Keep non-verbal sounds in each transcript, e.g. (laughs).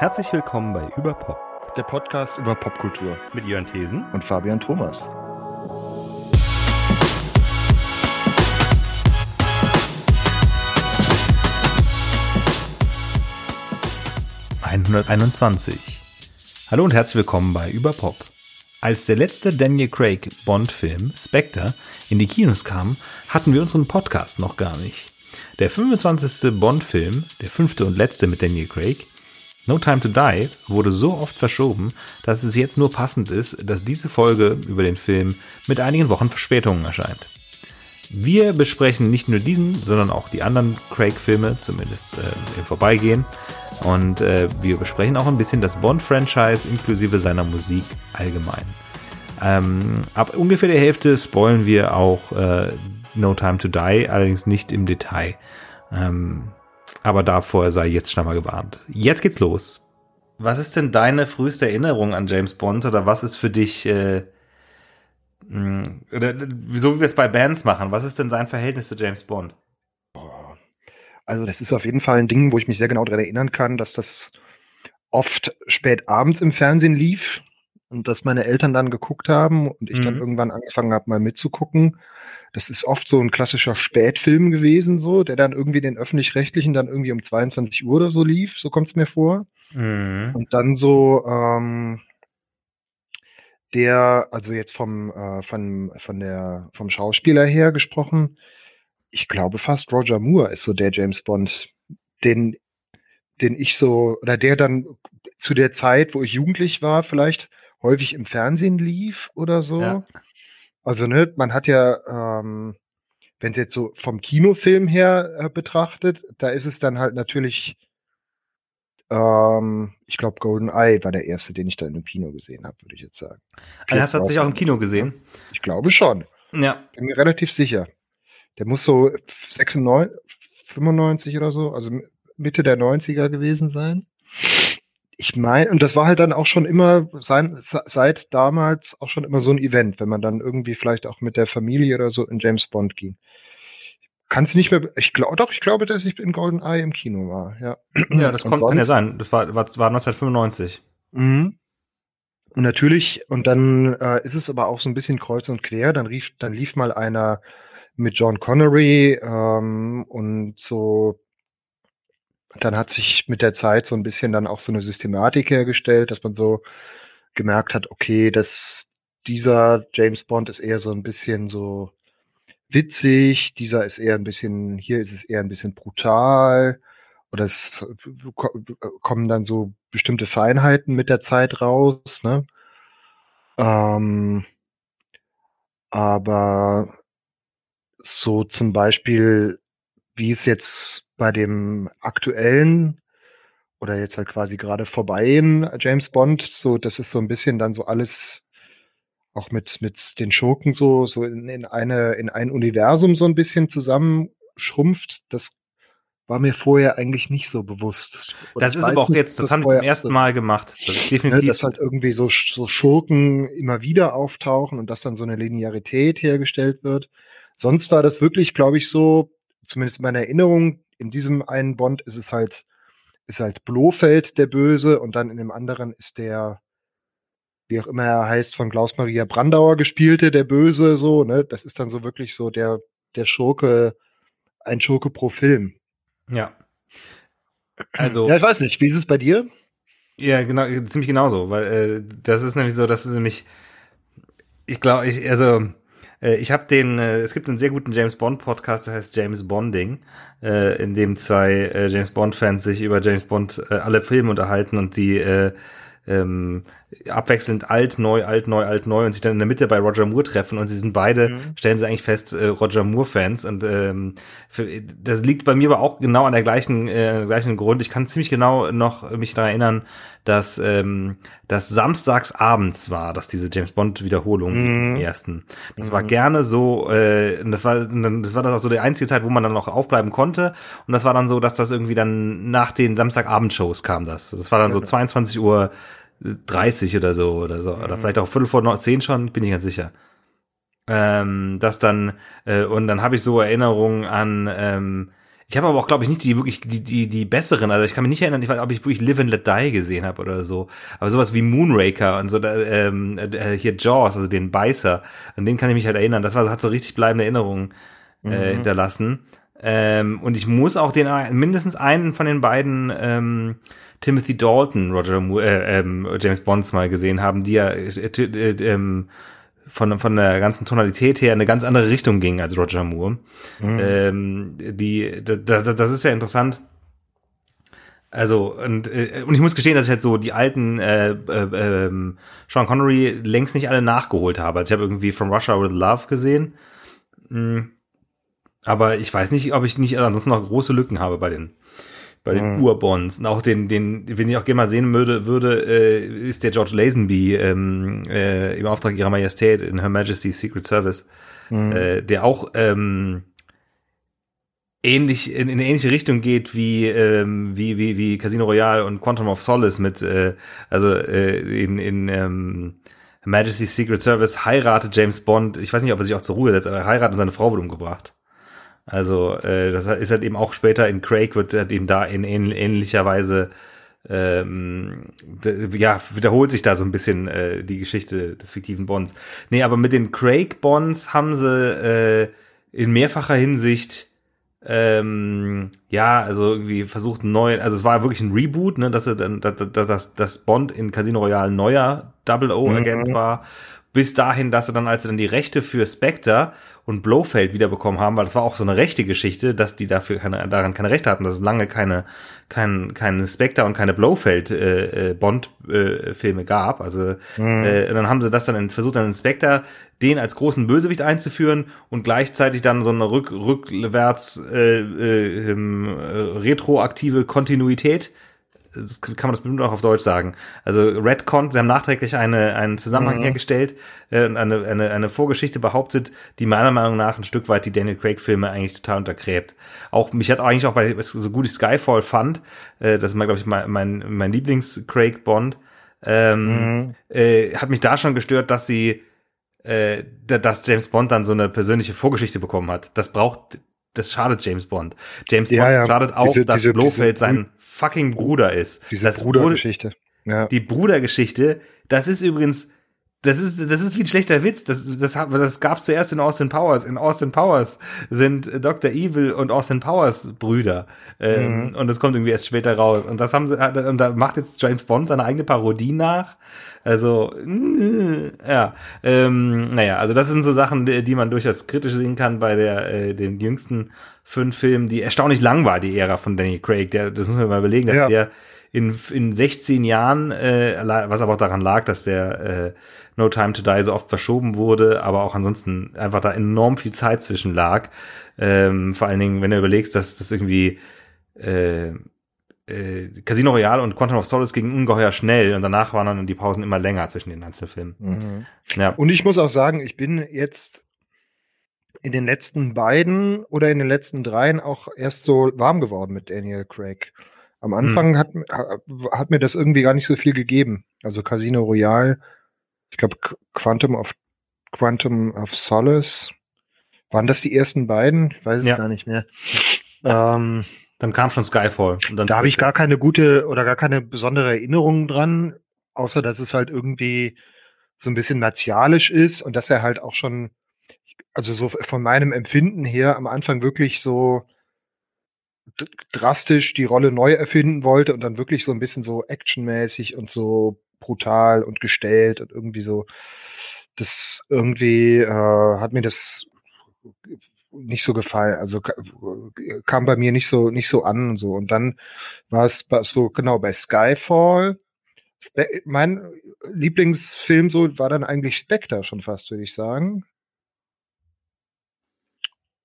Herzlich willkommen bei Überpop. Der Podcast über Popkultur. Mit Jörn Thesen und Fabian Thomas. ...121. Hallo und herzlich willkommen bei Überpop. Als der letzte Daniel Craig Bond-Film Spectre in die Kinos kam, hatten wir unseren Podcast noch gar nicht. Der 25. Bond-Film, der fünfte und letzte mit Daniel Craig, No Time to Die, wurde so oft verschoben, dass es jetzt nur passend ist, dass diese Folge über den Film mit einigen Wochen Verspätungen erscheint. Wir besprechen nicht nur diesen, sondern auch die anderen Craig-Filme, zumindest äh, im Vorbeigehen. Und äh, wir besprechen auch ein bisschen das Bond-Franchise inklusive seiner Musik allgemein. Ähm, ab ungefähr der Hälfte spoilen wir auch äh, No Time to Die, allerdings nicht im Detail. Ähm, aber davor sei jetzt schon mal gewarnt. Jetzt geht's los. Was ist denn deine früheste Erinnerung an James Bond oder was ist für dich, äh, mh, oder, so wie wir es bei Bands machen, was ist denn sein Verhältnis zu James Bond? Also das ist auf jeden Fall ein Ding, wo ich mich sehr genau daran erinnern kann, dass das oft spät abends im Fernsehen lief und dass meine Eltern dann geguckt haben und ich mhm. dann irgendwann angefangen habe, mal mitzugucken. Das ist oft so ein klassischer Spätfilm gewesen, so, der dann irgendwie den öffentlich-rechtlichen dann irgendwie um 22 Uhr oder so lief, so kommt es mir vor. Mhm. Und dann so, ähm, der, also jetzt vom, äh, von, von der, vom Schauspieler her gesprochen, ich glaube fast Roger Moore ist so der James Bond, den, den ich so, oder der dann zu der Zeit, wo ich jugendlich war, vielleicht häufig im Fernsehen lief oder so. Ja. Also, ne, man hat ja, ähm, wenn es jetzt so vom Kinofilm her äh, betrachtet, da ist es dann halt natürlich, ähm, ich glaube, Golden Eye war der erste, den ich da in einem Kino gesehen habe, würde ich jetzt sagen. Also hast du dich auch im Kino gesehen? Ich glaube schon. Ja. Bin mir relativ sicher. Der muss so 96, 95 oder so, also Mitte der 90er gewesen sein ich meine, und das war halt dann auch schon immer sein, seit damals auch schon immer so ein Event, wenn man dann irgendwie vielleicht auch mit der Familie oder so in James Bond ging. Kann es nicht mehr, ich glaube doch, ich glaube, dass ich in Golden Eye im Kino war, ja. Ja, das kommt, kann ja sein. Das war, war, war 1995. Mhm. Und natürlich, und dann äh, ist es aber auch so ein bisschen kreuz und quer, dann rief, dann lief mal einer mit John Connery ähm, und so dann hat sich mit der Zeit so ein bisschen dann auch so eine Systematik hergestellt, dass man so gemerkt hat, okay, dass dieser James Bond ist eher so ein bisschen so witzig, dieser ist eher ein bisschen, hier ist es eher ein bisschen brutal, oder es kommen dann so bestimmte Feinheiten mit der Zeit raus, ne? Ähm, aber so zum Beispiel, wie es jetzt bei dem aktuellen oder jetzt halt quasi gerade vorbei James Bond, so das ist so ein bisschen dann so alles auch mit mit den Schurken so so in, in eine in ein Universum so ein bisschen zusammenschrumpft. Das war mir vorher eigentlich nicht so bewusst. Und das ist aber auch jetzt, das, haben wir zum ersten Mal gemacht. Das ist ne, definitiv. Ne, dass halt irgendwie so, so Schurken immer wieder auftauchen und dass dann so eine Linearität hergestellt wird. Sonst war das wirklich, glaube ich, so, zumindest in meiner Erinnerung, in diesem einen Bond ist es halt, ist halt Blofeld der Böse und dann in dem anderen ist der, wie auch immer er heißt, von Klaus-Maria Brandauer gespielte, der Böse, so, ne? Das ist dann so wirklich so der, der Schurke, ein Schurke pro Film. Ja. Also. Ja, ich weiß nicht, wie ist es bei dir? Ja, genau, ziemlich genauso, weil äh, das ist nämlich so, das ist nämlich, ich glaube, ich, also ich habe den, äh, es gibt einen sehr guten James Bond Podcast, der heißt James Bonding, äh, in dem zwei James Bond Fans sich über James Bond alle Filme unterhalten und die ähm, abwechselnd alt, neu, alt, neu, alt, neu und sich dann in der Mitte bei Roger Moore treffen und sie sind beide, mhm. stellen sie eigentlich fest, äh, Roger Moore-Fans und ähm, für, das liegt bei mir aber auch genau an der gleichen, äh, gleichen Grund. Ich kann ziemlich genau noch mich daran erinnern, dass ähm, das samstags abends war, dass diese James Bond Wiederholung mhm. im ersten. Das mhm. war gerne so, äh, das war das war das auch so die einzige Zeit, wo man dann noch aufbleiben konnte und das war dann so, dass das irgendwie dann nach den Samstagabendshows kam das. Das war dann so 22 Uhr 30 oder so oder so. Oder mhm. vielleicht auch Viertel vor zehn schon, bin ich ganz sicher. Ähm, das dann, äh, und dann habe ich so Erinnerungen an, ähm, Ich habe aber auch, glaube ich, nicht die wirklich die, die, die besseren. Also ich kann mich nicht erinnern, ich weiß, ob ich wirklich Live and Let Die gesehen habe oder so. Aber sowas wie Moonraker und so, ähm, äh, hier Jaws, also den Beißer, an den kann ich mich halt erinnern. Das war, hat so richtig bleibende Erinnerungen äh, mhm. hinterlassen. Ähm, und ich muss auch den mindestens einen von den beiden ähm, Timothy Dalton, Roger Moore, äh, ähm, James Bonds mal gesehen haben, die ja äh, äh, ähm, von, von der ganzen Tonalität her eine ganz andere Richtung ging als Roger Moore. Mhm. Ähm, die, da, da, das ist ja interessant. Also, und, äh, und ich muss gestehen, dass ich halt so die alten äh, äh, äh, Sean Connery längst nicht alle nachgeholt habe. Also ich habe irgendwie From Russia with Love gesehen. Mhm. Aber ich weiß nicht, ob ich nicht ansonsten noch große Lücken habe bei den bei den mhm. Urbonds. Und auch den, den, wenn ich auch gerne mal sehen würde, würde, äh, ist der George Lazenby ähm, äh, im Auftrag ihrer Majestät in Her Majesty's Secret Service, mhm. äh, der auch ähm, ähnlich in, in eine ähnliche Richtung geht wie ähm, wie wie wie Casino Royale und Quantum of Solace mit äh, also äh, in in ähm, Her Majesty's Secret Service heiratet James Bond. Ich weiß nicht, ob er sich auch zur Ruhe setzt, aber er heiratet und seine Frau wird umgebracht. Also äh, das ist halt eben auch später in Craig wird halt eben da in ähnlicher Weise ähm, ja, wiederholt sich da so ein bisschen äh, die Geschichte des fiktiven Bonds. Nee, aber mit den Craig-Bonds haben sie äh, in mehrfacher Hinsicht ähm, ja, also irgendwie versucht neu, also es war wirklich ein Reboot, ne, dass er dann, dass, dass, dass Bond in Casino Royale neuer Double O Agent mhm. war, bis dahin, dass er dann, als er dann die Rechte für Spectre und Blofeld wiederbekommen haben, weil das war auch so eine rechte Geschichte, dass die dafür keine, daran keine Rechte hatten, dass es lange keine, kein, keine Spectre und keine Blofeld äh, äh, äh, gab. Also mhm. äh, dann haben sie das dann in, versucht, dann in Spectre den als großen Bösewicht einzuführen und gleichzeitig dann so eine rück, rückwärts äh, äh, äh, retroaktive Kontinuität kann man das bestimmt auch auf Deutsch sagen. Also Redcon, sie haben nachträglich eine, einen Zusammenhang mhm. hergestellt äh, und eine, eine, eine Vorgeschichte behauptet, die meiner Meinung nach ein Stück weit die Daniel Craig-Filme eigentlich total untergräbt. Auch mich hat eigentlich auch bei so gut ich Skyfall fand, äh, das ist mal, glaube ich, mein, mein, mein Lieblings-Craig-Bond, ähm, mhm. äh, hat mich da schon gestört, dass sie äh, dass James Bond dann so eine persönliche Vorgeschichte bekommen hat. Das braucht das schadet James Bond. James ja, Bond ja. schadet auch, diese, dass diese, Blofeld diese, sein fucking Bruder ist. Diese das Brudergeschichte. Ja. Die Brudergeschichte, das ist übrigens, das ist, das ist wie ein schlechter Witz. Das, das, das gab's zuerst in Austin Powers. In Austin Powers sind Dr. Evil und Austin Powers Brüder. Ähm, mhm. Und das kommt irgendwie erst später raus. Und das haben sie, und da macht jetzt James Bond seine eigene Parodie nach. Also, ja, ähm, naja, also das sind so Sachen, die, die man durchaus kritisch sehen kann bei der, äh, den jüngsten fünf Filmen, die erstaunlich lang war, die Ära von Danny Craig. Der, das muss man mal überlegen, dass ja. der in, in 16 Jahren, äh, was aber auch daran lag, dass der äh, No Time to Die so oft verschoben wurde, aber auch ansonsten einfach da enorm viel Zeit zwischen lag. Ähm, vor allen Dingen, wenn du überlegst, dass das irgendwie äh, äh, Casino Royale und Quantum of Solace gingen ungeheuer schnell und danach waren dann die Pausen immer länger zwischen den Einzelfilmen. Mhm. Ja. Und ich muss auch sagen, ich bin jetzt in den letzten beiden oder in den letzten dreien auch erst so warm geworden mit Daniel Craig. Am Anfang hm. hat, hat mir das irgendwie gar nicht so viel gegeben. Also Casino Royale, ich glaube Quantum of Quantum of Solace. Waren das die ersten beiden? Ich weiß es ja. gar nicht mehr. Ähm, dann kam schon Skyfall. da habe ich gar keine gute oder gar keine besondere Erinnerung dran, außer dass es halt irgendwie so ein bisschen martialisch ist und dass er halt auch schon, also so von meinem Empfinden her am Anfang wirklich so drastisch die Rolle neu erfinden wollte und dann wirklich so ein bisschen so actionmäßig und so brutal und gestellt und irgendwie so das irgendwie äh, hat mir das nicht so gefallen. Also kam bei mir nicht so nicht so an und so. Und dann war es so genau bei Skyfall. Mein Lieblingsfilm so war dann eigentlich Spectre schon fast, würde ich sagen.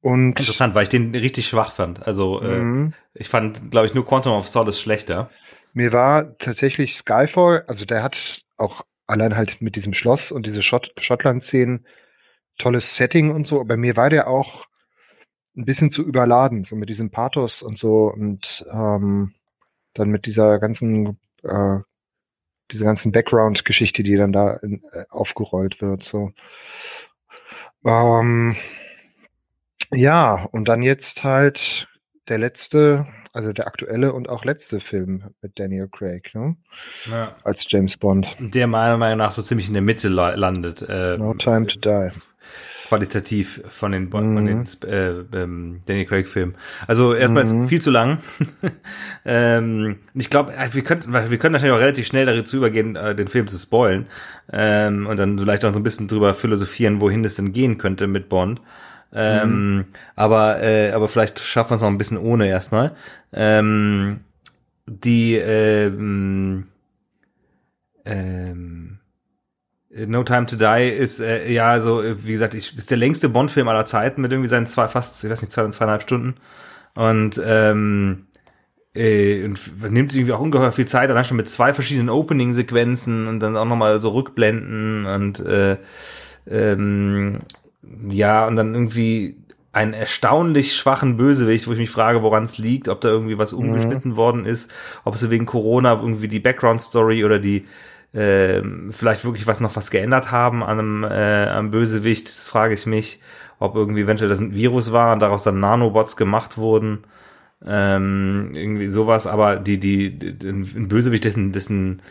Und Interessant, weil ich den richtig schwach fand. Also äh, mhm. äh, ich fand, glaube ich, nur Quantum of Solace schlechter. Mir war tatsächlich Skyfall, also der hat auch allein halt mit diesem Schloss und diese Schott Schottland-Szenen tolles Setting und so, aber mir war der auch ein bisschen zu überladen, so mit diesem Pathos und so und ähm, dann mit dieser ganzen, äh, dieser ganzen Background-Geschichte, die dann da in, äh, aufgerollt wird. So. Ähm, ja, und dann jetzt halt der letzte, also der aktuelle und auch letzte Film mit Daniel Craig, ne? Ja. Als James Bond. Der meiner Meinung nach so ziemlich in der Mitte landet. Äh, no Time to Die. Qualitativ von den, mhm. von den äh, ähm, Daniel Craig Filmen. Also erstmal mhm. viel zu lang. (laughs) ähm, ich glaube, äh, wir könnten, wir können natürlich auch relativ schnell dazu übergehen, äh, den Film zu spoilen ähm, und dann vielleicht auch so ein bisschen drüber philosophieren, wohin es denn gehen könnte mit Bond. Ähm, mhm. aber, äh, aber vielleicht schaffen wir es noch ein bisschen ohne erstmal. Ähm, die ähm, ähm, No Time to Die ist äh, ja so, wie gesagt, ich, ist der längste Bond-Film aller Zeiten mit irgendwie seinen zwei, fast, ich weiß nicht, zwei und zweieinhalb Stunden. Und ähm, äh, und nimmt sich irgendwie auch ungeheuer viel Zeit, allein schon mit zwei verschiedenen Opening-Sequenzen und dann auch nochmal so Rückblenden und äh, ähm, ja, und dann irgendwie einen erstaunlich schwachen Bösewicht, wo ich mich frage, woran es liegt, ob da irgendwie was mhm. umgeschnitten mhm. worden ist, ob es so wegen Corona irgendwie die Background-Story oder die äh, vielleicht wirklich was noch was geändert haben an einem äh, am Bösewicht, das frage ich mich, ob irgendwie eventuell das ein Virus war und daraus dann Nanobots gemacht wurden. Ähm, irgendwie sowas, aber die, die, die ein Bösewicht, dessen, dessen,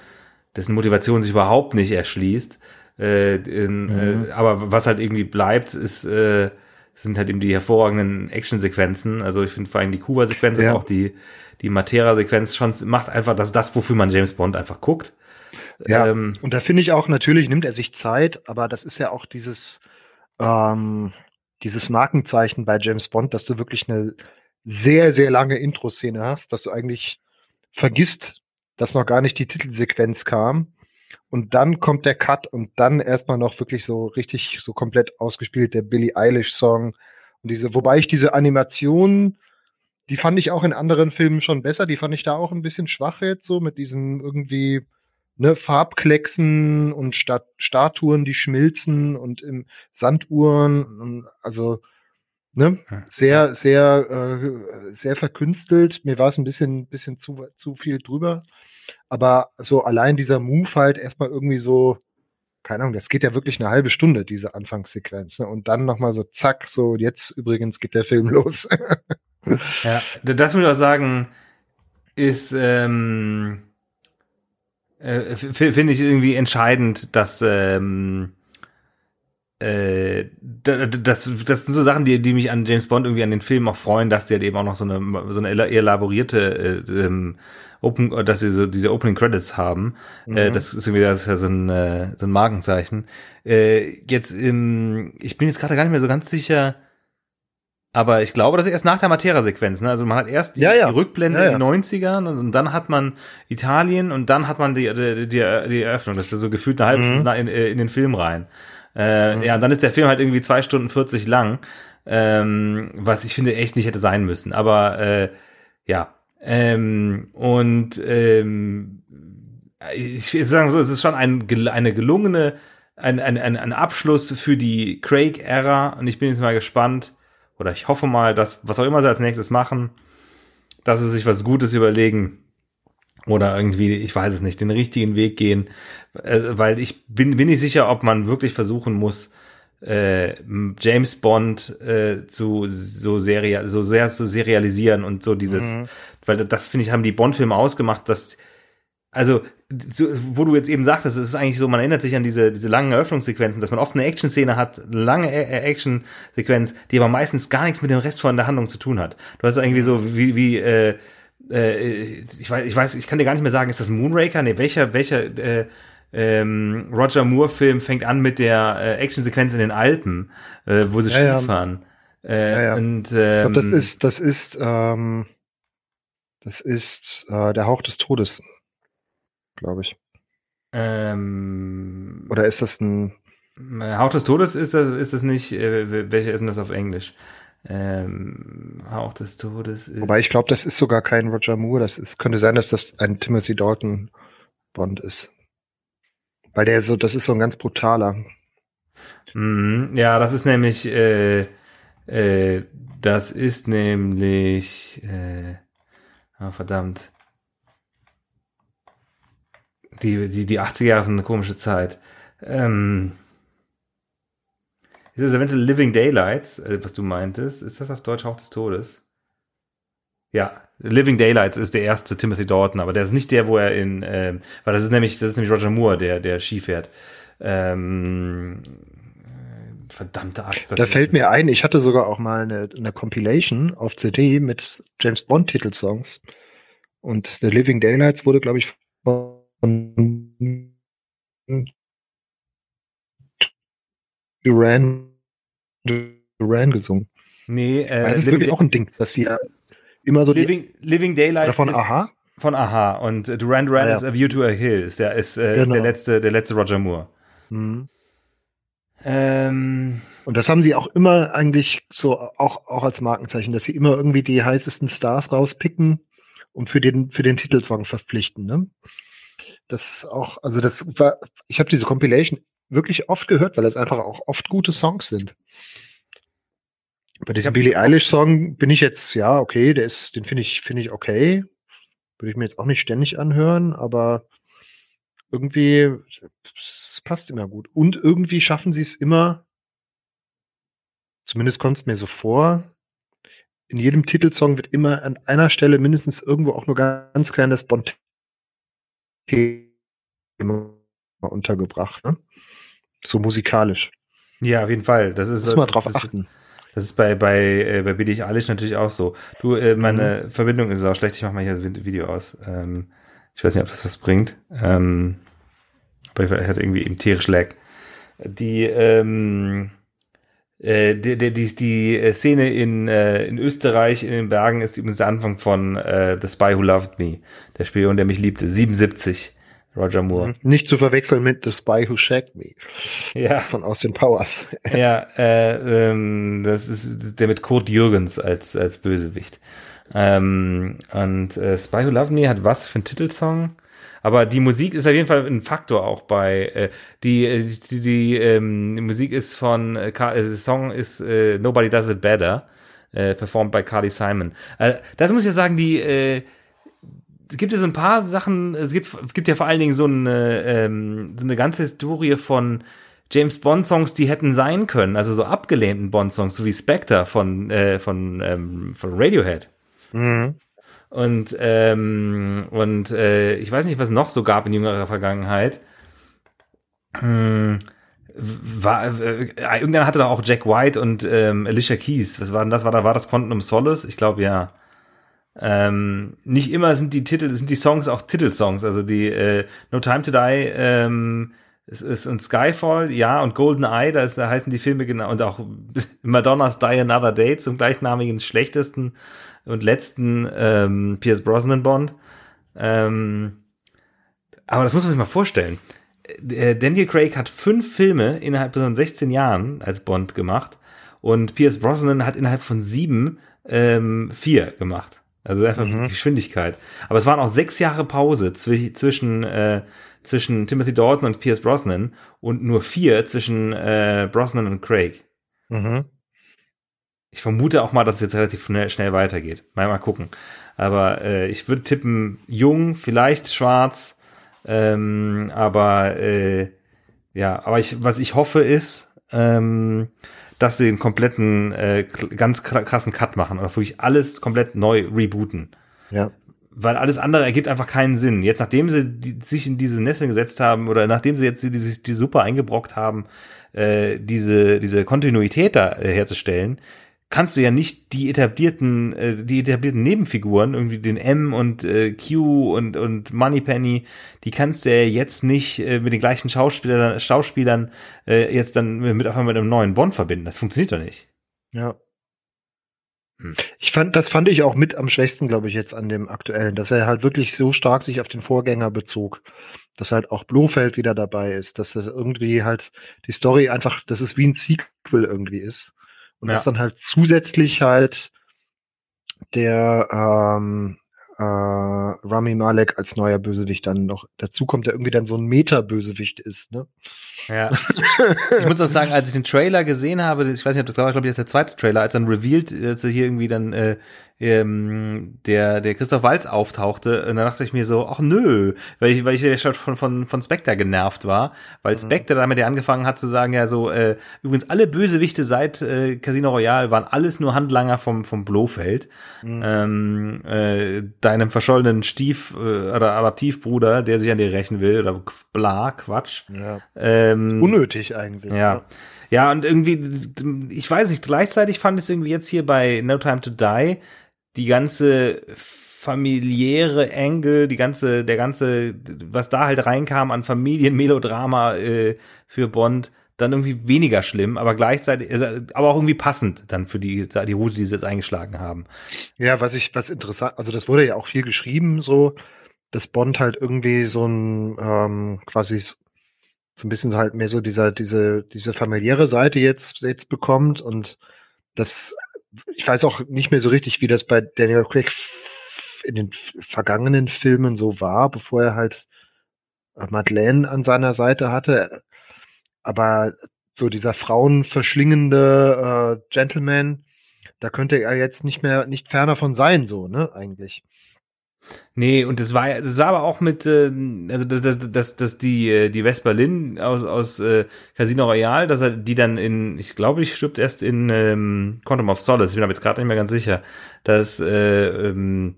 dessen Motivation sich überhaupt nicht erschließt, äh, in, mhm. äh, aber was halt irgendwie bleibt, ist, äh, sind halt eben die hervorragenden Actionsequenzen. Also ich finde vor allem die Kuba-Sequenz ja. und auch die, die Matera-Sequenz schon macht einfach das, das, wofür man James Bond einfach guckt. Ja, ähm, und da finde ich auch, natürlich nimmt er sich Zeit, aber das ist ja auch dieses, ähm, dieses Markenzeichen bei James Bond, dass du wirklich eine sehr, sehr lange Intro-Szene hast, dass du eigentlich vergisst, dass noch gar nicht die Titelsequenz kam und dann kommt der Cut und dann erstmal noch wirklich so richtig, so komplett ausgespielt der Billie Eilish-Song. Und diese, wobei ich diese Animation, die fand ich auch in anderen Filmen schon besser. Die fand ich da auch ein bisschen schwach jetzt so mit diesen irgendwie ne, Farbklecksen und Stat Statuen, die schmilzen und im Sanduhren. Und also ne, sehr, sehr, äh, sehr verkünstelt. Mir war es ein bisschen, bisschen zu, zu viel drüber. Aber so allein dieser Move halt erstmal irgendwie so, keine Ahnung, das geht ja wirklich eine halbe Stunde, diese Anfangssequenz. Ne? Und dann nochmal so zack, so jetzt übrigens geht der Film (laughs) los. ja, das würde ich auch sagen, ist, ähm, äh, finde ich irgendwie entscheidend, dass ähm, äh, das, das sind so Sachen, die, die mich an James Bond irgendwie an den Filmen auch freuen, dass die halt eben auch noch so eine, so eine elaborierte äh, ähm, Open, dass sie so diese Opening Credits haben. Äh, mhm. Äh, das ist irgendwie das ist ja so ein, äh, so ein Markenzeichen. Äh, jetzt, im, ich bin jetzt gerade gar nicht mehr so ganz sicher, aber ich glaube, das ist erst nach der Matera-Sequenz. Ne? Also man hat erst die, ja, ja. die Rückblende ja, in den 90ern und, und, dann hat man Italien und dann hat man die, die, die, die Eröffnung. Das ist so gefühlt eine halbe mhm. Stunde in, in den Film rein. Äh, mhm. Ja, und dann ist der Film halt irgendwie zwei Stunden 40 lang, ähm, was ich finde echt nicht hätte sein müssen. Aber äh, ja, ähm, und ähm, ich will sagen so, es ist schon ein, eine gelungene, ein, ein, ein, ein Abschluss für die Craig-Ära. Und ich bin jetzt mal gespannt, oder ich hoffe mal, dass, was auch immer sie als nächstes machen, dass sie sich was Gutes überlegen oder irgendwie, ich weiß es nicht, den richtigen Weg gehen, äh, weil ich bin, bin nicht sicher, ob man wirklich versuchen muss, äh, James Bond äh, zu so serial so sehr zu serialisieren und so dieses mhm. weil das finde ich haben die Bond Filme ausgemacht dass also so, wo du jetzt eben sagtest es ist eigentlich so man erinnert sich an diese diese langen Eröffnungssequenzen dass man oft eine Action Szene hat lange Action Sequenz die aber meistens gar nichts mit dem Rest von der Handlung zu tun hat. Du hast irgendwie so wie wie äh, äh, ich weiß ich weiß ich kann dir gar nicht mehr sagen ist das Moonraker? Nee welcher welcher äh, ähm, Roger Moore-Film fängt an mit der äh, Actionsequenz in den Alpen, äh, wo sie ja, Skifahren. Ja. Äh, ja. Und, ähm, glaub, das ist, das ist, ähm, das ist äh, der Hauch des Todes, glaube ich. Ähm, Oder ist das ein Hauch des Todes ist das, ist das nicht, äh, welcher ist denn das auf Englisch? Ähm, Hauch des Todes ist. Wobei ich glaube, das ist sogar kein Roger Moore, das ist, könnte sein, dass das ein Timothy Dalton Bond ist. Weil der so, das ist so ein ganz brutaler. Mm, ja, das ist nämlich, äh, äh, das ist nämlich, äh, oh, verdammt. Die, die, die 80er Jahre sind eine komische Zeit. Ähm, ist das eventuell Living Daylights, äh, was du meintest? Ist das auf Deutsch Hauch des Todes? Ja, Living Daylights ist der erste Timothy Dalton, aber der ist nicht der, wo er in, äh, weil das ist nämlich, das ist nämlich Roger Moore, der, der Ski fährt. Ähm, verdammte Axt. Da fällt mir ein, ich hatte sogar auch mal eine, eine Compilation auf CD mit James Bond Titelsongs und The Living Daylights wurde, glaube ich, von Duran, Duran gesungen. Nee, äh, das ist wirklich auch ein Ding, dass die immer so Living, Living Daylights von Aha. Von Aha und Duran Duran ah, ja. ist A View to a Hill, ist der ist, äh, genau. ist der genau. letzte der letzte Roger Moore. Mhm. Ähm, und das haben sie auch immer eigentlich so auch auch als Markenzeichen, dass sie immer irgendwie die heißesten Stars rauspicken und für den für den Titelsong verpflichten. Ne? Das ist auch, also das war, ich habe diese Compilation wirklich oft gehört, weil es einfach auch oft gute Songs sind. Bei diesem Billie Eilish Song bin ich jetzt, ja, okay, der ist, den finde ich, finde ich okay. Würde ich mir jetzt auch nicht ständig anhören, aber irgendwie, es passt immer gut. Und irgendwie schaffen sie es immer, zumindest kommt es mir so vor, in jedem Titelsong wird immer an einer Stelle mindestens irgendwo auch nur ganz kleines Bond untergebracht, ne? So musikalisch. Ja, auf jeden Fall. Das ist, Muss man drauf achten. Das ist bei, bei, äh, bei Billig Alish natürlich auch so. Du, äh, meine mhm. Verbindung ist auch schlecht. Ich mach mal hier das Video aus. Ähm, ich weiß nicht, ob das was bringt. Ähm, aber ich hatte irgendwie eben tierisch Lag. Die, ähm, äh, die, die, die, die Szene in, äh, in Österreich in den Bergen ist übrigens der Anfang von äh, The Spy Who Loved Me, der Spion, der mich liebte, 77. Roger Moore. Mhm. Nicht zu verwechseln mit The Spy Who Shagged Me. Ja. Von Austin Powers. (laughs) ja, äh, ähm, das ist der mit Kurt Jürgens als, als Bösewicht. Ähm, und äh, Spy Who Loved Me hat was für einen Titelsong? Aber die Musik ist auf jeden Fall ein Faktor auch bei äh, die die, die, ähm, die Musik ist von äh, äh, Song ist äh, Nobody Does It Better äh, performed by Carly Simon. Äh, das muss ich ja sagen, die äh, es gibt ja so ein paar Sachen, es gibt, es gibt ja vor allen Dingen so eine, ähm, so eine ganze Historie von James Bond Songs, die hätten sein können, also so abgelehnten Bond Songs, so wie Spectre von, äh, von, ähm, von Radiohead. Mhm. Und, ähm, und äh, ich weiß nicht, was es noch so gab in jüngerer Vergangenheit. Hm, war, äh, irgendwann hatte da auch Jack White und ähm, Alicia Keys. Was war denn das? War da war das Quantum Solace? Ich glaube ja. Ähm, nicht immer sind die Titel, sind die Songs auch Titelsongs. Also die äh, No Time to Die ähm, ist, ist und Skyfall, ja, und Golden Eye, da, ist, da heißen die Filme genau, und auch (laughs) Madonna's Die Another Day zum gleichnamigen schlechtesten und letzten ähm, Pierce Brosnan Bond. Ähm, aber das muss man sich mal vorstellen. Äh, Daniel Craig hat fünf Filme innerhalb von 16 Jahren als Bond gemacht und Pierce Brosnan hat innerhalb von sieben ähm, vier gemacht. Also einfach mhm. Geschwindigkeit. Aber es waren auch sechs Jahre Pause zw zwischen, äh, zwischen Timothy Dalton und Pierce Brosnan und nur vier zwischen äh, Brosnan und Craig. Mhm. Ich vermute auch mal, dass es jetzt relativ schnell, schnell weitergeht. Mal, mal gucken. Aber äh, ich würde tippen, jung, vielleicht schwarz, ähm, aber äh, ja, aber ich, was ich hoffe ist, ähm, dass sie einen kompletten, äh, ganz krassen Cut machen oder wirklich alles komplett neu rebooten. Ja. Weil alles andere ergibt einfach keinen Sinn. Jetzt, nachdem sie die, sich in diese Nesseln gesetzt haben oder nachdem sie jetzt die, die, die super eingebrockt haben, äh, diese, diese Kontinuität da äh, herzustellen, kannst du ja nicht die etablierten, äh, die etablierten Nebenfiguren, irgendwie den M und äh, Q und, und Moneypenny, die kannst du ja jetzt nicht äh, mit den gleichen Schauspielern, Schauspielern äh, jetzt dann mit auf einmal mit einem neuen Bond verbinden. Das funktioniert doch nicht. Ja. Hm. Ich fand, das fand ich auch mit am schwächsten, glaube ich, jetzt an dem aktuellen, dass er halt wirklich so stark sich auf den Vorgänger bezog. Dass halt auch Blofeld wieder dabei ist, dass er irgendwie halt die Story einfach, dass es wie ein Sequel irgendwie ist. Und ja. dass dann halt zusätzlich halt der ähm, äh, Rami Malek als neuer Bösewicht dann noch dazu kommt, der irgendwie dann so ein Meta-Bösewicht ist, ne? Ja. (laughs) ich muss auch sagen, als ich den Trailer gesehen habe, ich weiß nicht, ob das war, glaube ich, das der zweite Trailer, als dann revealed, dass er hier irgendwie dann äh, ähm, der, der Christoph Walz auftauchte, und dann dachte ich mir so, ach nö, weil ich, weil ich ja schon von, von, von Spectre genervt war, weil mhm. Spectre damit ja angefangen hat zu sagen, ja so, äh, übrigens alle Bösewichte seit äh, Casino Royale waren alles nur Handlanger vom, vom Blofeld, mhm. ähm, äh, deinem verschollenen Stief- äh, oder Adaptivbruder, der sich an dir rächen will, oder bla, Quatsch. Ja. Ähm, Unnötig eigentlich. Ja. ja. Ja, und irgendwie, ich weiß nicht, gleichzeitig fand ich es irgendwie jetzt hier bei No Time to Die, die ganze familiäre Engel, die ganze, der ganze, was da halt reinkam an Familienmelodrama äh, für Bond, dann irgendwie weniger schlimm, aber gleichzeitig, also, aber auch irgendwie passend dann für die, die Route, die sie jetzt eingeschlagen haben. Ja, was ich, was interessant, also das wurde ja auch viel geschrieben, so, dass Bond halt irgendwie so ein, ähm, quasi so ein bisschen halt mehr so dieser, diese, diese familiäre Seite jetzt, jetzt bekommt und das ich weiß auch nicht mehr so richtig, wie das bei Daniel Craig in den vergangenen Filmen so war, bevor er halt äh, Madeleine an seiner Seite hatte. Aber so dieser frauenverschlingende äh, Gentleman, da könnte er jetzt nicht mehr, nicht ferner von sein, so, ne, eigentlich. Nee, und das war das war aber auch mit, äh, also dass, dass, dass, dass die, äh, die West Berlin aus, aus äh, Casino Royale, dass er die dann in, ich glaube, ich stirbt erst in ähm, Quantum of Solace, ich bin aber jetzt gerade nicht mehr ganz sicher, dass äh, ähm,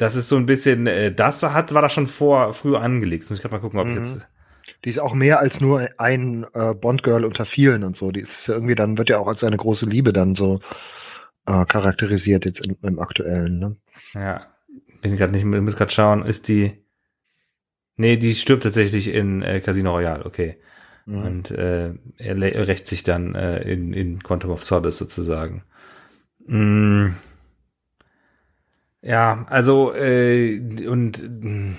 das ist so ein bisschen, äh, das war, hat, war da schon vor, früher angelegt. Muss ich gerade mal gucken, ob mhm. jetzt. Die ist auch mehr als nur ein äh, Bond-Girl unter vielen und so. Die ist ja irgendwie dann, wird ja auch als seine große Liebe dann so äh, charakterisiert jetzt im, im aktuellen, ne? Ja, bin gerade nicht, ich muss gerade schauen, ist die, nee, die stirbt tatsächlich in äh, Casino Royale, okay. Mhm. Und äh, er rächt sich dann äh, in, in Quantum of Solace sozusagen. Mm. Ja, also, äh, und mm,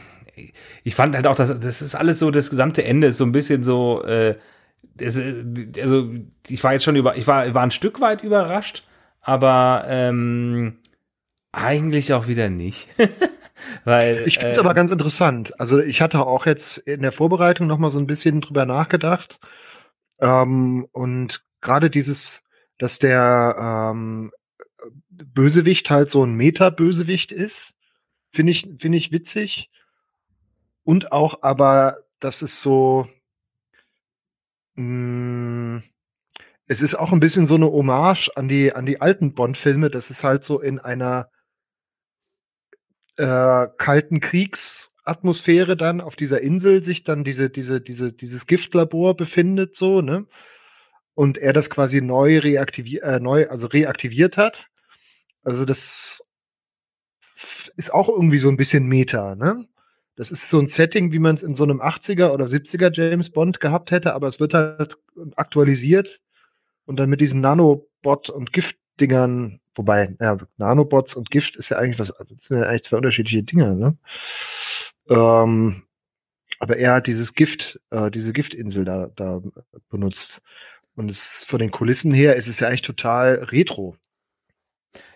ich fand halt auch, dass das ist alles so, das gesamte Ende ist so ein bisschen so, äh, das, also ich war jetzt schon über, ich war, war ein Stück weit überrascht, aber ähm, eigentlich auch wieder nicht. (laughs) Weil, ich finde es äh, aber ganz interessant. Also ich hatte auch jetzt in der Vorbereitung noch mal so ein bisschen drüber nachgedacht. Ähm, und gerade dieses, dass der ähm, Bösewicht halt so ein Meta-Bösewicht ist, finde ich, finde ich witzig. Und auch aber, dass es so, mh, mm, es ist auch ein bisschen so eine Hommage an die, an die alten Bond-Filme, dass es halt so in einer äh, kalten Kriegsatmosphäre dann auf dieser Insel sich dann diese, diese, diese, dieses Giftlabor befindet, so, ne? Und er das quasi neu reaktiviert, äh, neu, also reaktiviert hat. Also das ist auch irgendwie so ein bisschen Meta, ne? Das ist so ein Setting, wie man es in so einem 80er oder 70er James Bond gehabt hätte, aber es wird halt aktualisiert und dann mit diesen Nanobot und Giftdingern Wobei, ja, Nanobots und Gift ist ja eigentlich was, sind ja eigentlich zwei unterschiedliche Dinge, ne? Ähm, aber er hat dieses Gift, äh, diese Giftinsel da, da benutzt. Und es, von den Kulissen her ist es ja eigentlich total retro.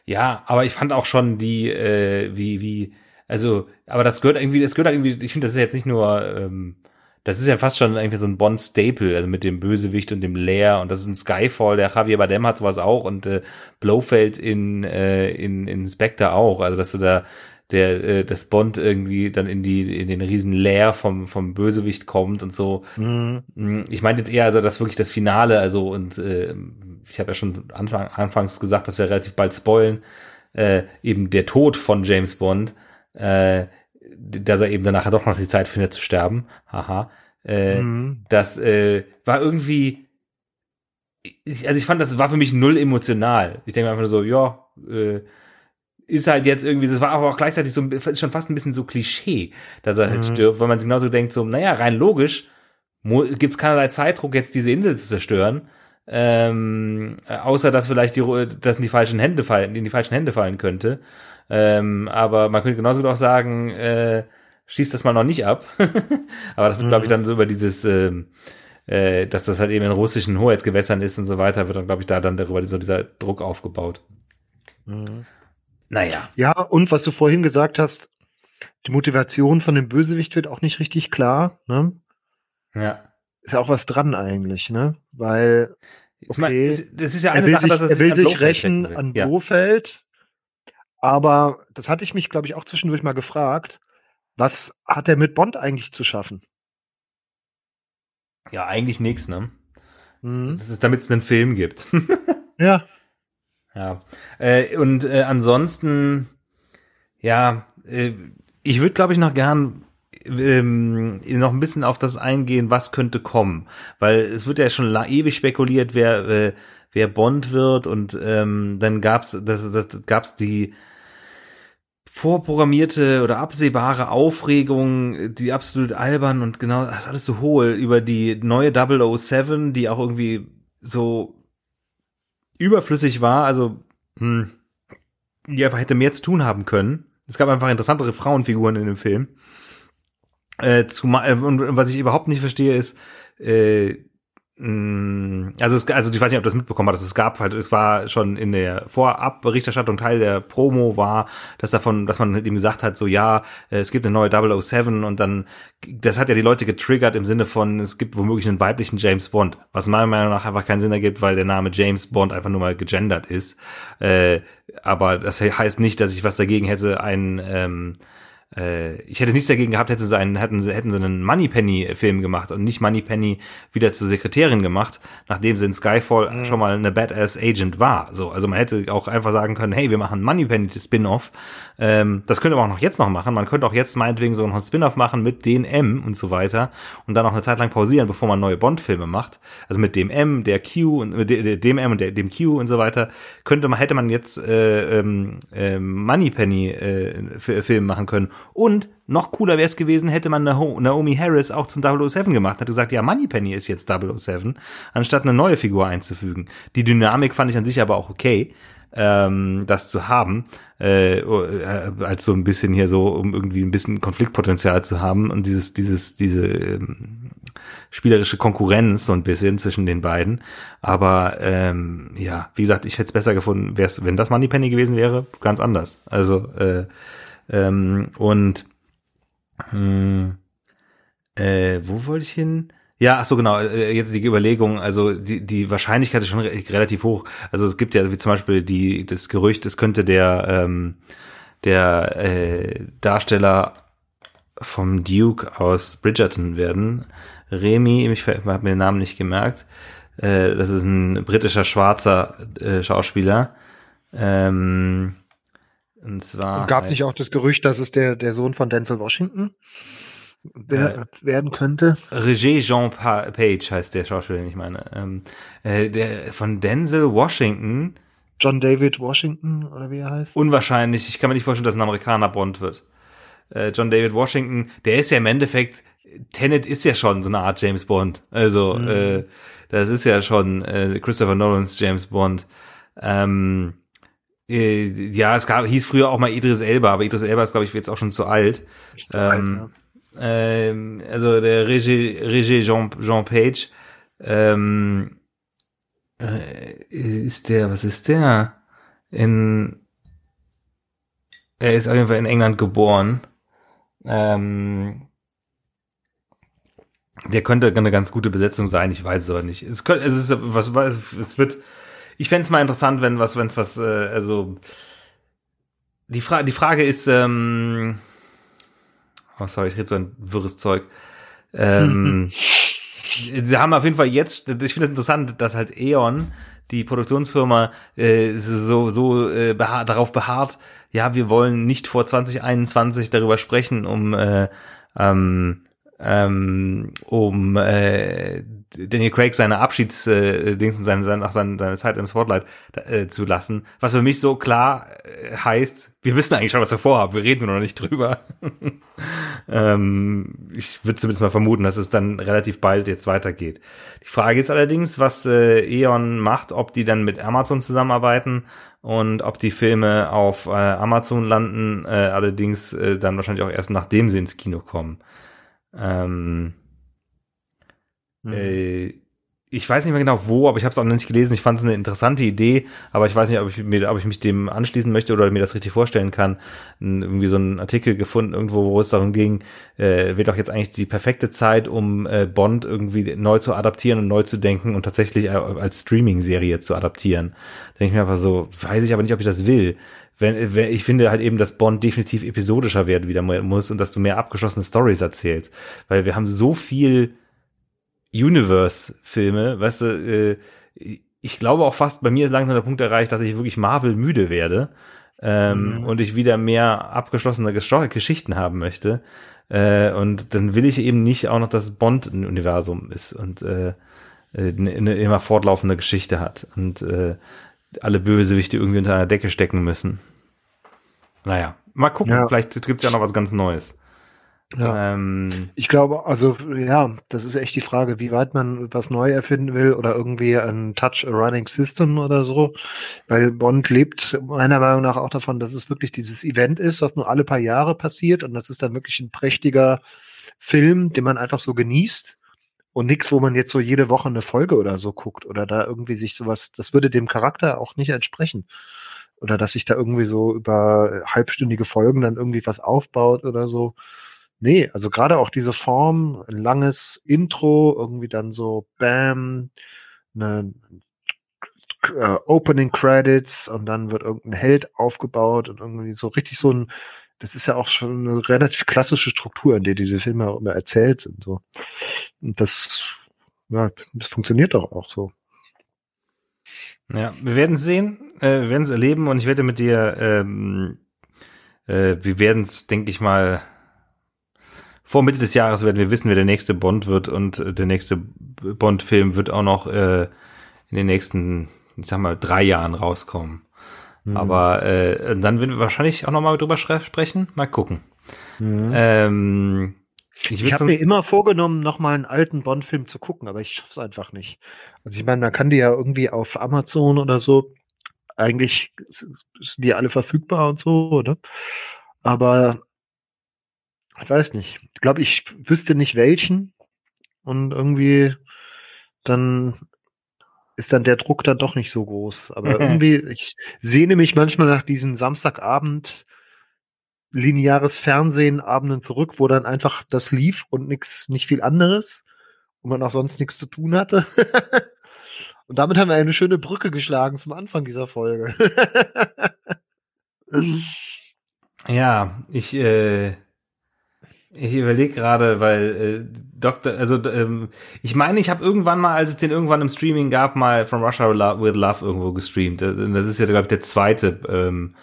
Ja, aber ich fand auch schon die, äh, wie, wie, also, aber das gehört irgendwie, das gehört irgendwie, ich finde, das ist jetzt nicht nur, ähm, das ist ja fast schon irgendwie so ein Bond-Staple, also mit dem Bösewicht und dem Lair und das ist ein Skyfall, der Javier Bardem hat sowas auch und äh, Blofeld in, äh, in, in Spectre auch, also dass du da der äh, das Bond irgendwie dann in die in den riesen Lair vom vom Bösewicht kommt und so. Mhm. Mm, ich meine jetzt eher also das wirklich das Finale, also und äh, ich habe ja schon Anfang, anfangs gesagt, dass wir relativ bald spoilen, äh, eben der Tod von James Bond. Äh, dass er eben danach doch noch die Zeit findet zu sterben. Haha. Äh, mhm. Das äh, war irgendwie. Ich, also ich fand, das war für mich null emotional. Ich denke einfach so, ja, äh, ist halt jetzt irgendwie, das war aber auch gleichzeitig so, ist schon fast ein bisschen so Klischee, dass er halt mhm. stirbt, weil man sich genauso denkt, so, naja, rein logisch gibt es keinerlei Zeitdruck, jetzt diese Insel zu zerstören. Ähm, außer dass vielleicht die, dass in die falschen Hände fallen, in die falschen Hände fallen könnte. Ähm, aber man könnte genauso gut auch sagen, äh, schießt das mal noch nicht ab. (laughs) aber das wird, mhm. glaube ich, dann so über dieses, ähm, äh, dass das halt eben in russischen Hoheitsgewässern ist und so weiter, wird dann, glaube ich, da dann darüber dieser, dieser Druck aufgebaut. Mhm. Naja. Ja, und was du vorhin gesagt hast, die Motivation von dem Bösewicht wird auch nicht richtig klar, ne? Ja. Ist ja auch was dran eigentlich, ne? Weil, okay, meine, das ist ja eine Sache, sich, dass er, er will sich rächen an ja. Blofeld, Aber das hatte ich mich, glaube ich, auch zwischendurch mal gefragt. Was hat er mit Bond eigentlich zu schaffen? Ja, eigentlich nichts, ne? Mhm. Das ist, damit es einen Film gibt. (laughs) ja. Ja. Äh, und äh, ansonsten, ja, äh, ich würde, glaube ich, noch gern ähm, noch ein bisschen auf das eingehen, was könnte kommen. Weil es wird ja schon ewig spekuliert, wer, äh, wer Bond wird und ähm, dann gab's das, das gab's die vorprogrammierte oder absehbare Aufregung, die absolut albern und genau, das ist alles so hohl über die neue 007, die auch irgendwie so überflüssig war, also hm, die einfach hätte mehr zu tun haben können. Es gab einfach interessantere Frauenfiguren in dem Film. Äh, zumal, und was ich überhaupt nicht verstehe, ist, äh, also, es, also ich weiß nicht, ob du das mitbekommen hast. Es gab halt, es war schon in der Vorabberichterstattung Teil der Promo war, dass davon, dass man ihm gesagt hat, so ja, äh, es gibt eine neue 007 und dann, das hat ja die Leute getriggert im Sinne von, es gibt womöglich einen weiblichen James Bond, was meiner Meinung nach einfach keinen Sinn ergibt, weil der Name James Bond einfach nur mal gegendert ist. Äh, aber das heißt nicht, dass ich was dagegen hätte, einen ähm, äh, ich hätte nichts dagegen gehabt, hätten sie einen, hätten sie, hätten sie einen Moneypenny-Film gemacht und nicht Moneypenny wieder zur Sekretärin gemacht, nachdem sie in Skyfall mhm. schon mal eine Badass Agent war. So, also man hätte auch einfach sagen können, hey, wir machen Moneypenny Spin-off. Ähm, das könnte man auch noch jetzt noch machen. Man könnte auch jetzt meinetwegen so einen Spin-off machen mit den M und so weiter und dann auch eine Zeit lang pausieren, bevor man neue Bond-Filme macht. Also mit dem M, der Q und mit dem M und der, dem Q und so weiter könnte man hätte man jetzt äh, äh, Moneypenny äh, Film machen können und noch cooler wäre es gewesen, hätte man Naomi Harris auch zum 007 gemacht, hat gesagt, ja, Moneypenny ist jetzt 007, anstatt eine neue Figur einzufügen. Die Dynamik fand ich an sich aber auch okay, ähm, das zu haben, äh, äh, als so ein bisschen hier so, um irgendwie ein bisschen Konfliktpotenzial zu haben und dieses, dieses, diese ähm, spielerische Konkurrenz so ein bisschen zwischen den beiden. Aber ähm, ja, wie gesagt, ich hätte es besser gefunden, wär's, wenn das Moneypenny gewesen wäre, ganz anders. Also äh, ähm, und hm, äh, wo wollte ich hin? Ja, ach so genau, äh, jetzt die Überlegung, also die, die Wahrscheinlichkeit ist schon relativ hoch. Also es gibt ja wie zum Beispiel die, das Gerücht, es könnte der, ähm, der äh, Darsteller vom Duke aus Bridgerton werden. Remy, ich habe mir den Namen nicht gemerkt. Äh, das ist ein britischer schwarzer äh, Schauspieler. Ähm, und zwar. Gab es nicht auch das Gerücht, dass es der, der Sohn von Denzel Washington wer, äh, werden könnte? Roger Jean Page heißt der Schauspieler, den ich meine. Ähm, äh, der von Denzel Washington. John David Washington oder wie er heißt? Unwahrscheinlich. Ich kann mir nicht vorstellen, dass ein Amerikaner Bond wird. Äh, John David Washington, der ist ja im Endeffekt, Tenet ist ja schon so eine Art James Bond. Also, mhm. äh, das ist ja schon äh, Christopher Nolans James Bond. Ähm, äh, ja, es gab, hieß früher auch mal Idris Elba, aber Idris Elba ist, glaube ich, jetzt auch schon zu alt. Ähm, alt ja. Ähm, also der Regie, Regie Jean, Jean Page ähm, äh, ist der, was ist der? In er ist auf jeden Fall in England geboren. Ähm, der könnte eine ganz gute Besetzung sein, ich weiß es aber nicht. Es, könnte, es ist was, es wird ich fände es mal interessant, wenn was, wenn es was, äh, also die, Fra die Frage ist, ähm, oh sorry, ich rede so ein wirres Zeug. Ähm, sie haben auf jeden Fall jetzt, ich finde es interessant, dass halt E.ON, die Produktionsfirma, äh, so, so äh, beha darauf beharrt, ja, wir wollen nicht vor 2021 darüber sprechen, um äh, ähm, ähm, um äh, Daniel Craig seine Abschieds äh, und seine, seine, seine, seine Zeit im Spotlight äh, zu lassen, was für mich so klar äh, heißt, wir wissen eigentlich schon, was wir vorhaben, wir reden nur noch nicht drüber. (laughs) ähm, ich würde zumindest mal vermuten, dass es dann relativ bald jetzt weitergeht. Die Frage ist allerdings, was äh, E.ON macht, ob die dann mit Amazon zusammenarbeiten und ob die Filme auf äh, Amazon landen, äh, allerdings äh, dann wahrscheinlich auch erst nachdem sie ins Kino kommen. Ähm, mhm. äh, ich weiß nicht mehr genau wo, aber ich habe es auch noch nicht gelesen. Ich fand es eine interessante Idee, aber ich weiß nicht, ob ich, mir, ob ich mich dem anschließen möchte oder mir das richtig vorstellen kann. Irgendwie so einen Artikel gefunden irgendwo, wo es darum ging, äh, wird doch jetzt eigentlich die perfekte Zeit, um äh, Bond irgendwie neu zu adaptieren und neu zu denken und tatsächlich als Streaming-Serie zu adaptieren. Da denke ich mir einfach so, weiß ich aber nicht, ob ich das will. Wenn, wenn, ich finde halt eben, dass Bond definitiv episodischer werden wieder muss und dass du mehr abgeschlossene Stories erzählst. Weil wir haben so viel Universe-Filme, weißt du, äh, ich glaube auch fast, bei mir ist langsam der Punkt erreicht, dass ich wirklich Marvel müde werde ähm, mhm. und ich wieder mehr abgeschlossene Geschichten haben möchte. Äh, und dann will ich eben nicht auch noch, dass Bond ein Universum ist und äh, eine, eine immer fortlaufende Geschichte hat und äh, alle Bösewichte irgendwie unter einer Decke stecken müssen. Naja, mal gucken, ja. vielleicht gibt es ja noch was ganz Neues. Ja. Ähm, ich glaube, also ja, das ist echt die Frage, wie weit man was neu erfinden will oder irgendwie ein Touch a Running System oder so. Weil Bond lebt meiner Meinung nach auch davon, dass es wirklich dieses Event ist, was nur alle paar Jahre passiert und das ist dann wirklich ein prächtiger Film, den man einfach so genießt und nichts, wo man jetzt so jede Woche eine Folge oder so guckt oder da irgendwie sich sowas, das würde dem Charakter auch nicht entsprechen. Oder dass sich da irgendwie so über halbstündige Folgen dann irgendwie was aufbaut oder so. Nee, also gerade auch diese Form, ein langes Intro, irgendwie dann so Bam, eine äh, Opening Credits und dann wird irgendein Held aufgebaut und irgendwie so richtig so ein, das ist ja auch schon eine relativ klassische Struktur, in der diese Filme auch immer erzählt sind. So. Und das, ja, das funktioniert doch auch so. Ja, wir werden sehen, äh, wir werden es erleben und ich werde mit dir, ähm, äh, wir werden es, denke ich mal, vor Mitte des Jahres werden wir wissen, wer der nächste Bond wird und äh, der nächste Bond-Film wird auch noch äh, in den nächsten, ich sag mal, drei Jahren rauskommen. Mhm. Aber äh, dann werden wir wahrscheinlich auch noch mal drüber sprechen. Mal gucken. Mhm. Ähm, ich, ich habe mir immer vorgenommen, noch mal einen alten Bond-Film zu gucken, aber ich schaff's einfach nicht. Also ich meine, man kann die ja irgendwie auf Amazon oder so. Eigentlich sind die alle verfügbar und so, oder? Aber ich weiß nicht. Ich glaube, ich wüsste nicht welchen. Und irgendwie dann ist dann der Druck dann doch nicht so groß. Aber irgendwie, ich sehne mich manchmal nach diesen Samstagabend lineares Fernsehen Abenden zurück, wo dann einfach das lief und nix, nicht viel anderes und man auch sonst nichts zu tun hatte. (laughs) und damit haben wir eine schöne Brücke geschlagen zum Anfang dieser Folge. (laughs) ja, ich äh, ich überlege gerade, weil äh, Doktor, also ähm, ich meine, ich habe irgendwann mal, als es den irgendwann im Streaming gab, mal From Russia with Love irgendwo gestreamt. Äh, das ist ja, glaube ich, der zweite ähm,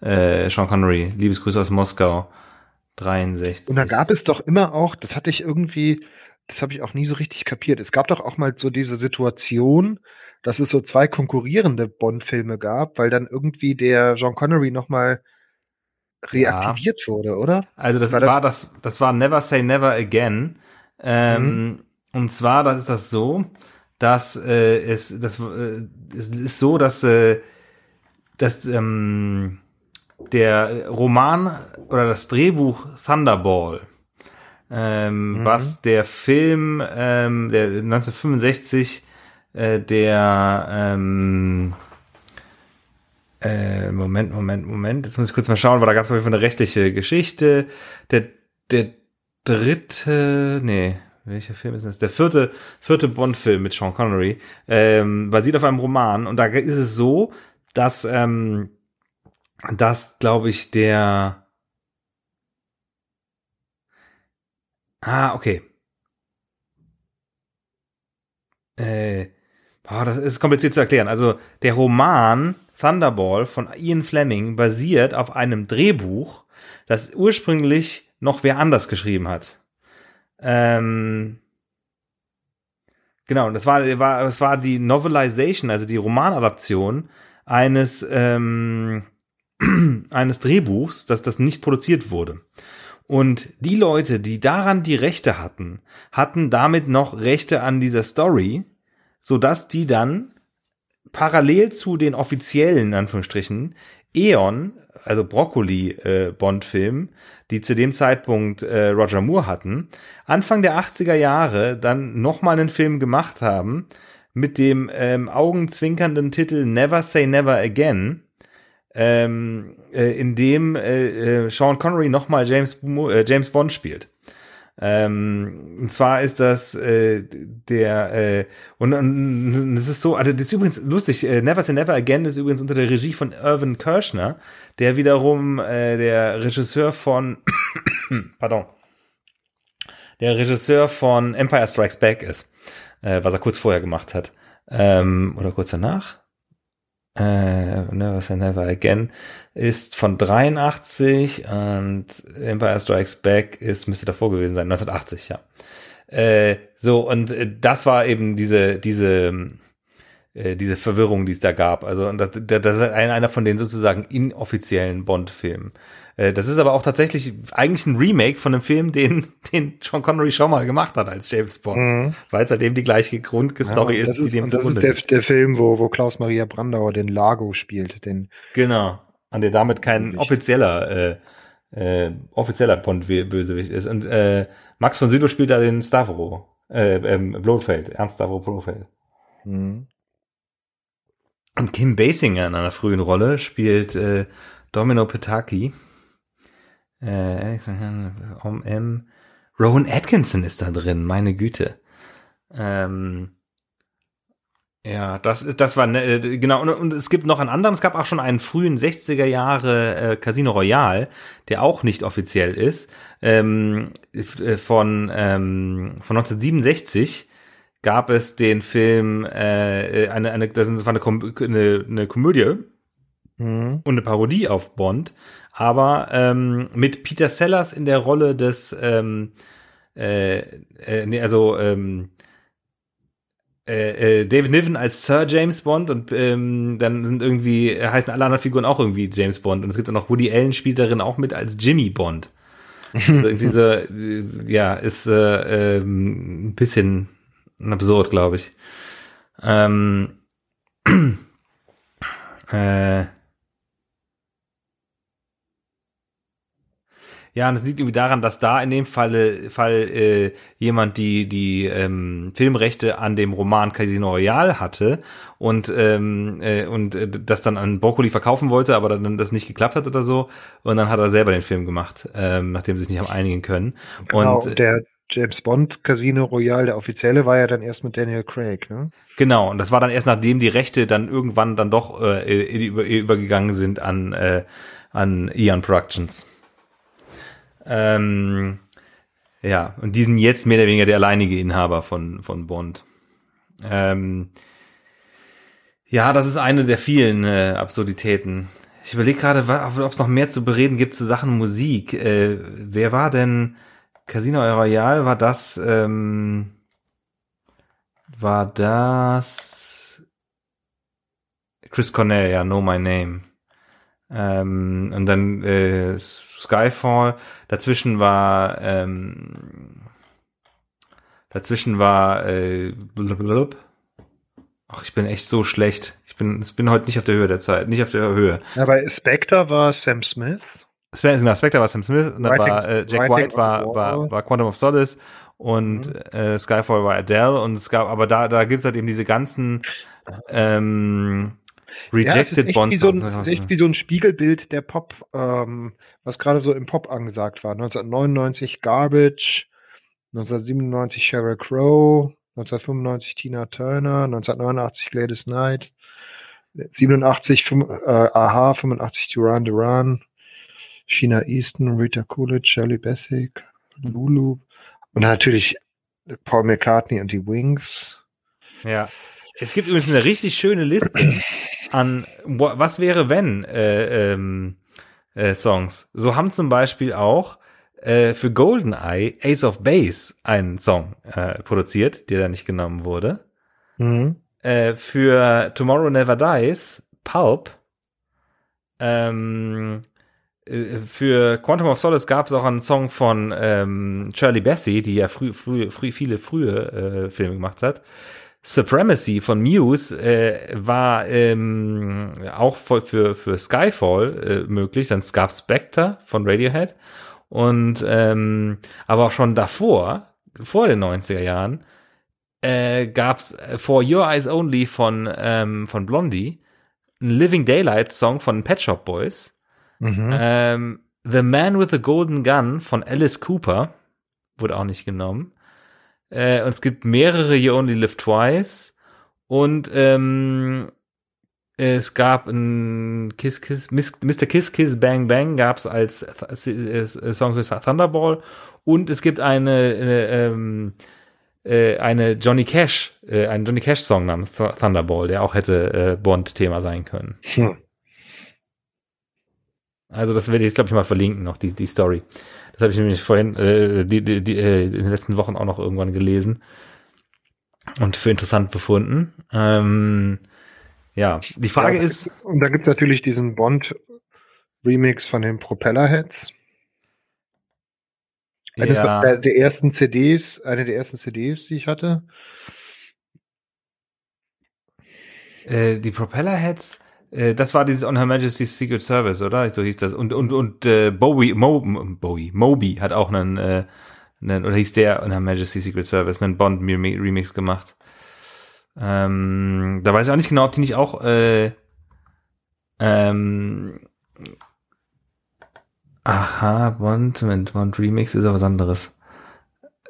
äh, Sean Connery, Liebesgrüße aus Moskau, 63. Und da gab es doch immer auch, das hatte ich irgendwie, das habe ich auch nie so richtig kapiert. Es gab doch auch mal so diese Situation, dass es so zwei konkurrierende Bond-Filme gab, weil dann irgendwie der Sean Connery noch mal reaktiviert ja. wurde, oder? Also das war, war, das, das war Never Say Never Again. Ähm, mhm. Und zwar, das ist das so, dass äh, es, das, äh, es ist so, dass, äh, dass ähm, der Roman oder das Drehbuch Thunderball, ähm, mhm. was der Film ähm, der 1965 äh, der ähm, äh, Moment, Moment, Moment. Jetzt muss ich kurz mal schauen, weil da gab es auf jeden Fall eine rechtliche Geschichte. Der, der dritte, nee, welcher Film ist das? Der vierte, vierte Bond-Film mit Sean Connery, ähm, basiert auf einem Roman. Und da ist es so, dass, ähm, dass, glaube ich, der, ah, okay. Äh, boah, das ist kompliziert zu erklären. Also, der Roman Thunderball von Ian Fleming basiert auf einem Drehbuch, das ursprünglich noch wer anders geschrieben hat. Ähm, genau, das war, war, das war die Novelization, also die Romanadaption eines, ähm, (clears throat) eines Drehbuchs, dass das nicht produziert wurde. Und die Leute, die daran die Rechte hatten, hatten damit noch Rechte an dieser Story, so dass die dann parallel zu den offiziellen, in Anführungsstrichen, Eon, also Broccoli-Bond-Filmen, äh, die zu dem Zeitpunkt äh, Roger Moore hatten, Anfang der 80er Jahre dann nochmal einen Film gemacht haben, mit dem ähm, augenzwinkernden Titel Never Say Never Again, ähm, äh, in dem äh, äh, Sean Connery nochmal James, äh, James Bond spielt. Ähm, und zwar ist das äh, der äh, und, und es ist so, also das ist übrigens lustig. Äh, Never Say Never Again ist übrigens unter der Regie von Irvin Kirschner, der wiederum äh, der Regisseur von, (coughs) pardon, der Regisseur von Empire Strikes Back ist, äh, was er kurz vorher gemacht hat ähm, oder kurz danach äh, Never Say Never Again ist von 83 und Empire Strikes Back ist, müsste davor gewesen sein, 1980, ja. Äh, so, und äh, das war eben diese, diese, äh, diese Verwirrung, die es da gab. Also, und das, das ist einer von den sozusagen inoffiziellen Bond-Filmen. Äh, das ist aber auch tatsächlich eigentlich ein Remake von einem Film, den, (laughs) den Sean Connery schon mal gemacht hat als James Bond, mhm. weil es halt eben die gleiche Grundstory ja, ist, ist, die dem Das ist der, der, Film, wo, wo Klaus Maria Brandauer den Lago spielt. Den genau, an der damit kein offizieller äh, äh, offizieller Bond-Bösewicht ist. Und äh, Max von Sydow spielt da den Stavro, äh, ähm, Blofeld, Ernst Stavro Blofeld. Mhm. Und Kim Basinger in einer frühen Rolle spielt äh, Domino Petaki. Äh, um M. Rowan Atkinson ist da drin, meine Güte. Ähm, ja, das, das war, ne, äh, genau, und, und, es gibt noch einen anderen, es gab auch schon einen frühen 60er Jahre äh, Casino Royale, der auch nicht offiziell ist, ähm, äh, von, ähm, von 1967 gab es den Film, äh, eine, eine, das war eine, eine, eine Komödie mhm. und eine Parodie auf Bond, aber ähm, mit Peter Sellers in der Rolle des, ähm, äh, äh, nee, also ähm, äh, äh, David Niven als Sir James Bond und ähm, dann sind irgendwie heißen alle anderen Figuren auch irgendwie James Bond und es gibt auch noch Woody Allen spielt darin auch mit als Jimmy Bond. Also (laughs) diese ja ist äh, äh, ein bisschen absurd, glaube ich. Ähm, (clears throat) äh, Ja, und es liegt irgendwie daran, dass da in dem Falle, Fall äh, jemand die die ähm, Filmrechte an dem Roman Casino Royale hatte und ähm, äh, und äh, das dann an Broccoli verkaufen wollte, aber dann das nicht geklappt hat oder so. Und dann hat er selber den Film gemacht, ähm, nachdem sie sich nicht haben einigen können. Genau, und der James Bond Casino Royale, der offizielle, war ja dann erst mit Daniel Craig, ne? Genau, und das war dann erst nachdem die Rechte dann irgendwann dann doch äh, über, übergegangen sind an äh, an Ian Productions. Ähm, ja, und die sind jetzt mehr oder weniger der alleinige Inhaber von, von Bond. Ähm, ja, das ist eine der vielen äh, Absurditäten. Ich überlege gerade, ob es noch mehr zu bereden gibt zu Sachen Musik. Äh, wer war denn Casino Royale? War das ähm, war das Chris Cornell, ja, Know My Name. Ähm, und dann äh, Skyfall. Dazwischen war ähm, dazwischen war äh, blub. Ach, ich bin echt so schlecht. Ich bin, ich bin heute nicht auf der Höhe der Zeit, nicht auf der Höhe. Ja, bei Spectre war Sam Smith. Genau, Spectre war Sam Smith und dann war äh, Jack White war, war, war Quantum of Solace und mhm. äh, Skyfall war Adele und es gab, aber da, da gibt's halt eben diese ganzen ähm, Rejected ja, Bond. So ein, ist echt wie so ein Spiegelbild der Pop, ähm, was gerade so im Pop angesagt war. 1999 Garbage, 1997 Sheryl Crow, 1995 Tina Turner, 1989 Gladys Knight, 87 5, äh, Aha, 85 Duran Duran, Sheena Easton, Rita Coolidge, Shirley Bassey, Lulu und natürlich Paul McCartney und die Wings. Ja. Es gibt übrigens eine richtig schöne Liste (clears throat) an was wäre wenn äh, ähm, äh, Songs. So haben zum Beispiel auch äh, für GoldenEye Ace of Base einen Song äh, produziert, der da nicht genommen wurde. Mhm. Äh, für Tomorrow Never Dies Pulp. Ähm, äh, für Quantum of Solace gab es auch einen Song von ähm, Shirley Bassey, die ja früh, früh, früh viele frühe äh, Filme gemacht hat. Supremacy von Muse äh, war ähm, auch für, für, für Skyfall äh, möglich. Dann gab Spectre von Radiohead. Und ähm, aber auch schon davor, vor den 90er Jahren, äh, gab's For Your Eyes Only von, ähm, von Blondie, ein Living Daylight Song von Pet Shop Boys, Mhm. ähm, The Man with the Golden Gun von Alice Cooper, wurde auch nicht genommen. Äh, und es gibt mehrere You Only Live Twice und ähm, es gab ein Kiss Kiss Mr. Kiss Kiss Bang Bang gab's als Th äh, Song für Thunderball und es gibt eine äh, ähm, äh, eine Johnny Cash äh, einen Johnny Cash Song namens Th Thunderball, der auch hätte äh, Bond Thema sein können. Hm. Also das werde ich, glaube ich, mal verlinken, noch die, die Story. Das habe ich nämlich vorhin, äh, die, die, die, äh, in den letzten Wochen auch noch irgendwann gelesen und für interessant befunden. Ähm, ja, die Frage Ja, ist, Und da gibt's natürlich diesen Bond-Remix von den Propellerheads. Eines ja, der, der ersten CDs, eine der ersten CDs, die ich hatte. äh, die Propellerheads, das war dieses On Her Majesty's Secret Service, oder? So hieß das. Und, und, und äh, Bowie, Mo, Bowie, Moby hat auch einen, äh, einen, oder hieß der On Her Majesty's Secret Service, einen Bond-Remix gemacht. Ähm, da weiß ich auch nicht genau, ob die nicht auch äh, ähm, Aha, Bond, Moment, Bond Remix ist aber was anderes.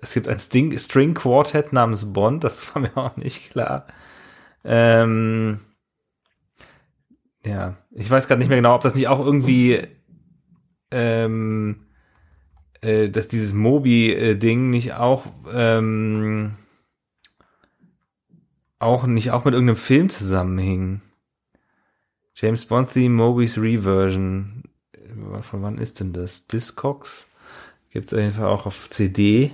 Es gibt ein Sting, String Quartet namens Bond, das war mir auch nicht klar. Ähm, ja, ich weiß gerade nicht mehr genau, ob das nicht auch irgendwie, ähm, äh, dass dieses Mobi-Ding nicht auch, ähm, auch nicht auch mit irgendeinem Film zusammenhing. James Bond Theme Mobi's Reversion. Von wann ist denn das? Discogs? Gibt's auf jeden Fall auch auf CD.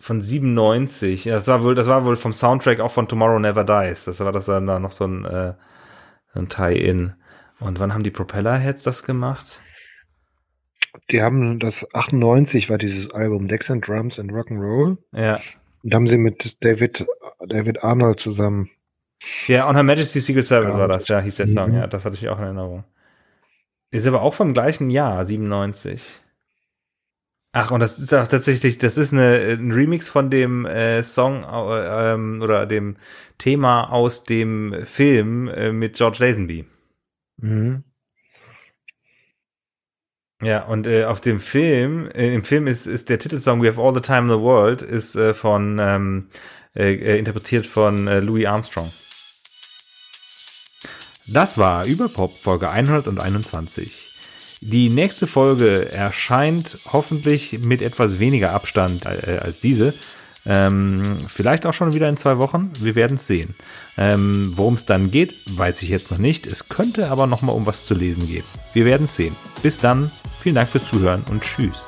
Von 97. Ja, das war wohl, das war wohl vom Soundtrack auch von Tomorrow Never Dies. Das war das dann da noch so ein, äh, ein Tie-In. Und wann haben die Propellerheads das gemacht? Die haben das 98 war dieses Album Decks and Drums and Rock'n'Roll. Ja. Und da haben sie mit David, David Arnold zusammen. Ja, On Her Majesty's Secret Service Ja, war das, ja, hieß der Song, Mhm. ja, das hatte ich auch in Erinnerung. Ist aber auch vom gleichen Jahr, 97. Ach, und das ist auch tatsächlich, das ist eine, ein Remix von dem äh, Song äh, ähm, oder dem Thema aus dem Film äh, mit George Lazenby. Mhm. Ja, und äh, auf dem Film, äh, im Film ist, ist der Titelsong We Have All the Time in the World, ist äh, von, ähm, äh, äh, interpretiert von äh, Louis Armstrong. Das war Überpop Folge 121. Die nächste Folge erscheint hoffentlich mit etwas weniger Abstand äh, als diese. Ähm, vielleicht auch schon wieder in zwei Wochen. Wir werden es sehen. Ähm, Worum es dann geht, weiß ich jetzt noch nicht. Es könnte aber noch mal um was zu lesen gehen. Wir werden es sehen. Bis dann. Vielen Dank fürs Zuhören und tschüss.